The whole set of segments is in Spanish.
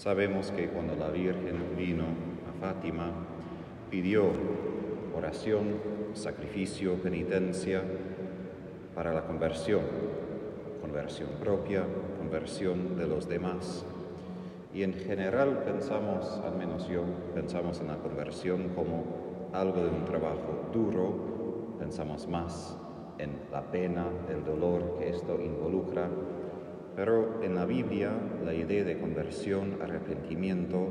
Sabemos que cuando la Virgen vino a Fátima, pidió oración, sacrificio, penitencia para la conversión, conversión propia, conversión de los demás. Y en general pensamos, al menos yo, pensamos en la conversión como algo de un trabajo duro, pensamos más en la pena, el dolor que esto involucra, pero en la Biblia la idea de conversión, arrepentimiento,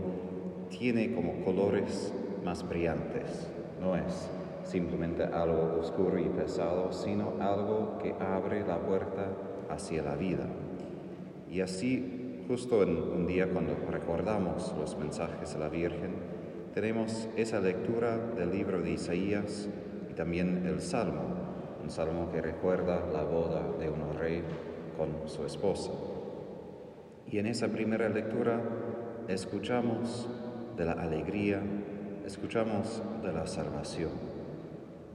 tiene como colores más brillantes. No es simplemente algo oscuro y pesado, sino algo que abre la puerta hacia la vida. Y así, justo en un día cuando recordamos los mensajes de la Virgen, tenemos esa lectura del libro de Isaías y también el Salmo, un salmo que recuerda la boda de un rey con su esposa. Y en esa primera lectura escuchamos de la alegría, escuchamos de la salvación,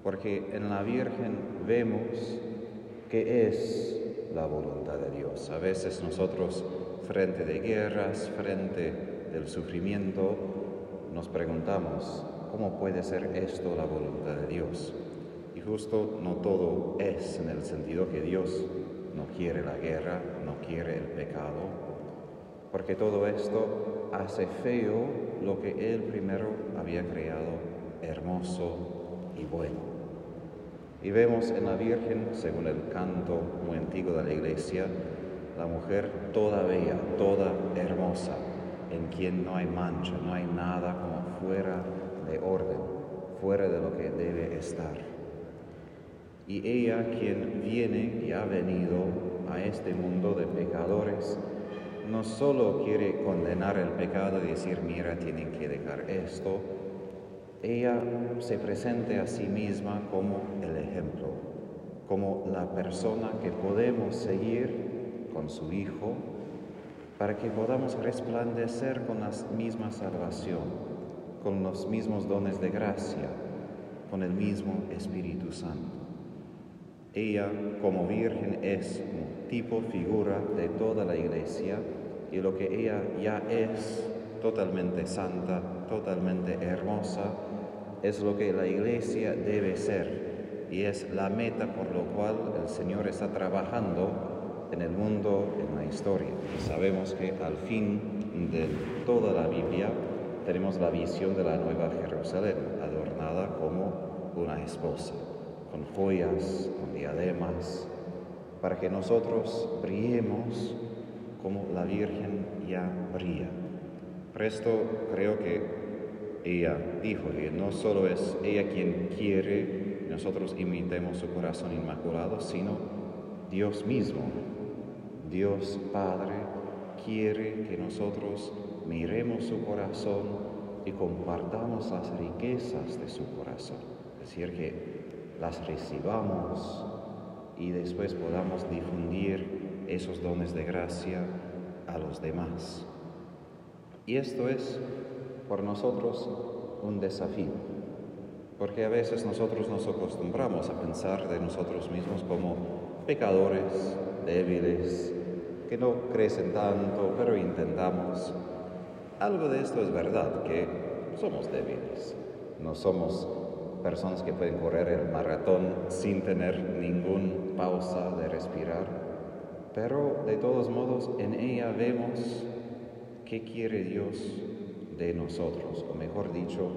porque en la Virgen vemos que es la voluntad de Dios. A veces nosotros, frente de guerras, frente del sufrimiento, nos preguntamos, ¿cómo puede ser esto la voluntad de Dios? Y justo no todo es en el sentido que Dios no quiere la guerra, no quiere el pecado, porque todo esto hace feo lo que Él primero había creado hermoso y bueno. Y vemos en la Virgen, según el canto muy antiguo de la iglesia, la mujer toda bella, toda hermosa, en quien no hay mancha, no hay nada como fuera de orden, fuera de lo que debe estar. Y ella quien viene y ha venido a este mundo de pecadores, no solo quiere condenar el pecado y decir, mira, tienen que dejar esto, ella se presenta a sí misma como el ejemplo, como la persona que podemos seguir con su Hijo para que podamos resplandecer con la misma salvación, con los mismos dones de gracia, con el mismo Espíritu Santo. Ella como virgen es un tipo, figura de toda la iglesia y lo que ella ya es totalmente santa, totalmente hermosa, es lo que la iglesia debe ser y es la meta por lo cual el Señor está trabajando en el mundo, en la historia. Y sabemos que al fin de toda la Biblia tenemos la visión de la Nueva Jerusalén, adornada como una esposa con joyas, con diademas, para que nosotros brillemos como la Virgen ya brilla. Por esto creo que ella dijo que no solo es ella quien quiere nosotros imitemos su corazón inmaculado, sino Dios mismo, Dios Padre, quiere que nosotros miremos su corazón y compartamos las riquezas de su corazón. Es decir, que las recibamos y después podamos difundir esos dones de gracia a los demás. Y esto es por nosotros un desafío, porque a veces nosotros nos acostumbramos a pensar de nosotros mismos como pecadores, débiles, que no crecen tanto, pero intentamos. Algo de esto es verdad, que somos débiles, no somos personas que pueden correr el maratón sin tener ninguna pausa de respirar, pero de todos modos en ella vemos qué quiere Dios de nosotros, o mejor dicho,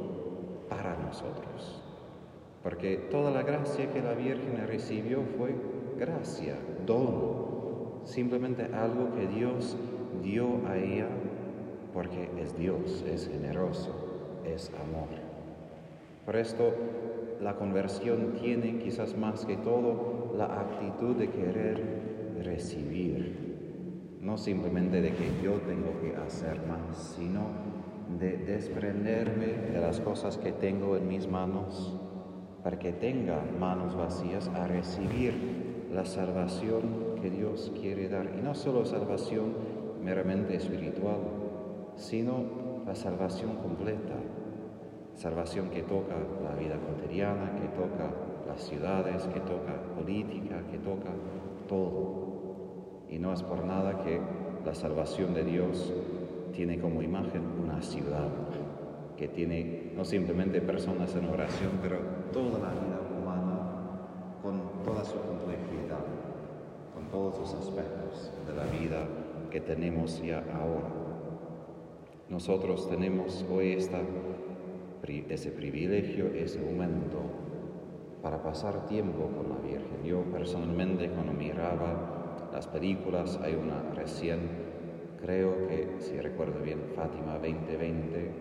para nosotros. Porque toda la gracia que la Virgen recibió fue gracia, don, simplemente algo que Dios dio a ella porque es Dios, es generoso, es amor. Por esto, la conversión tiene quizás más que todo la actitud de querer recibir, no simplemente de que yo tengo que hacer más, sino de desprenderme de las cosas que tengo en mis manos para que tenga manos vacías a recibir la salvación que Dios quiere dar. Y no solo salvación meramente espiritual, sino la salvación completa salvación que toca la vida cotidiana, que toca las ciudades, que toca política, que toca todo. Y no es por nada que la salvación de Dios tiene como imagen una ciudad, que tiene no simplemente personas en oración, pero toda la vida humana con toda su complejidad, con todos los aspectos de la vida que tenemos ya ahora. Nosotros tenemos hoy esta, ese privilegio, ese momento para pasar tiempo con la Virgen. Yo personalmente cuando miraba las películas, hay una recién, creo que si recuerdo bien, Fátima 2020,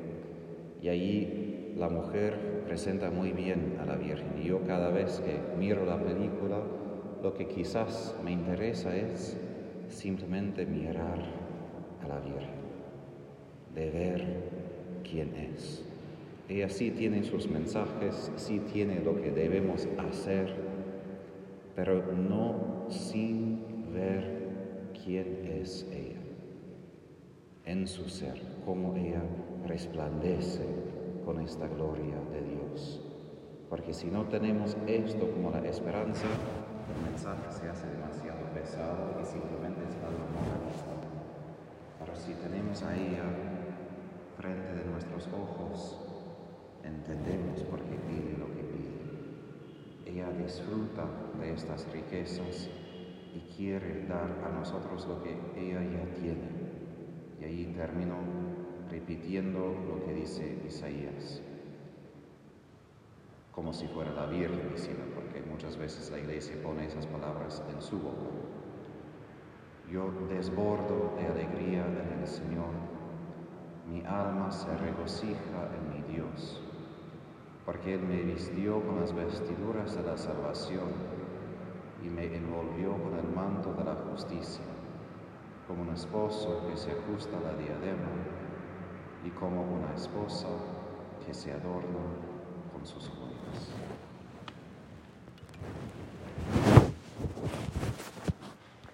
y allí la mujer presenta muy bien a la Virgen. Y yo cada vez que miro la película, lo que quizás me interesa es simplemente mirar a la Virgen, de ver quién es. Ella sí tiene sus mensajes, sí tiene lo que debemos hacer, pero no sin ver quién es ella en su ser, cómo ella resplandece con esta gloria de Dios. Porque si no tenemos esto como la esperanza, el mensaje se hace demasiado pesado y simplemente es algo moralista. Pero si tenemos a ella frente de nuestros ojos, entendemos por qué pide lo que pide. Ella disfruta de estas riquezas y quiere dar a nosotros lo que ella ya tiene. Y ahí termino repitiendo lo que dice Isaías, como si fuera la Virgen diciendo, porque muchas veces la iglesia pone esas palabras en su boca. Yo desbordo de alegría en el Señor, mi alma se regocija en mi Dios porque Él me vistió con las vestiduras de la salvación y me envolvió con el manto de la justicia, como un esposo que se ajusta la diadema y como una esposa que se adorna con sus joyas.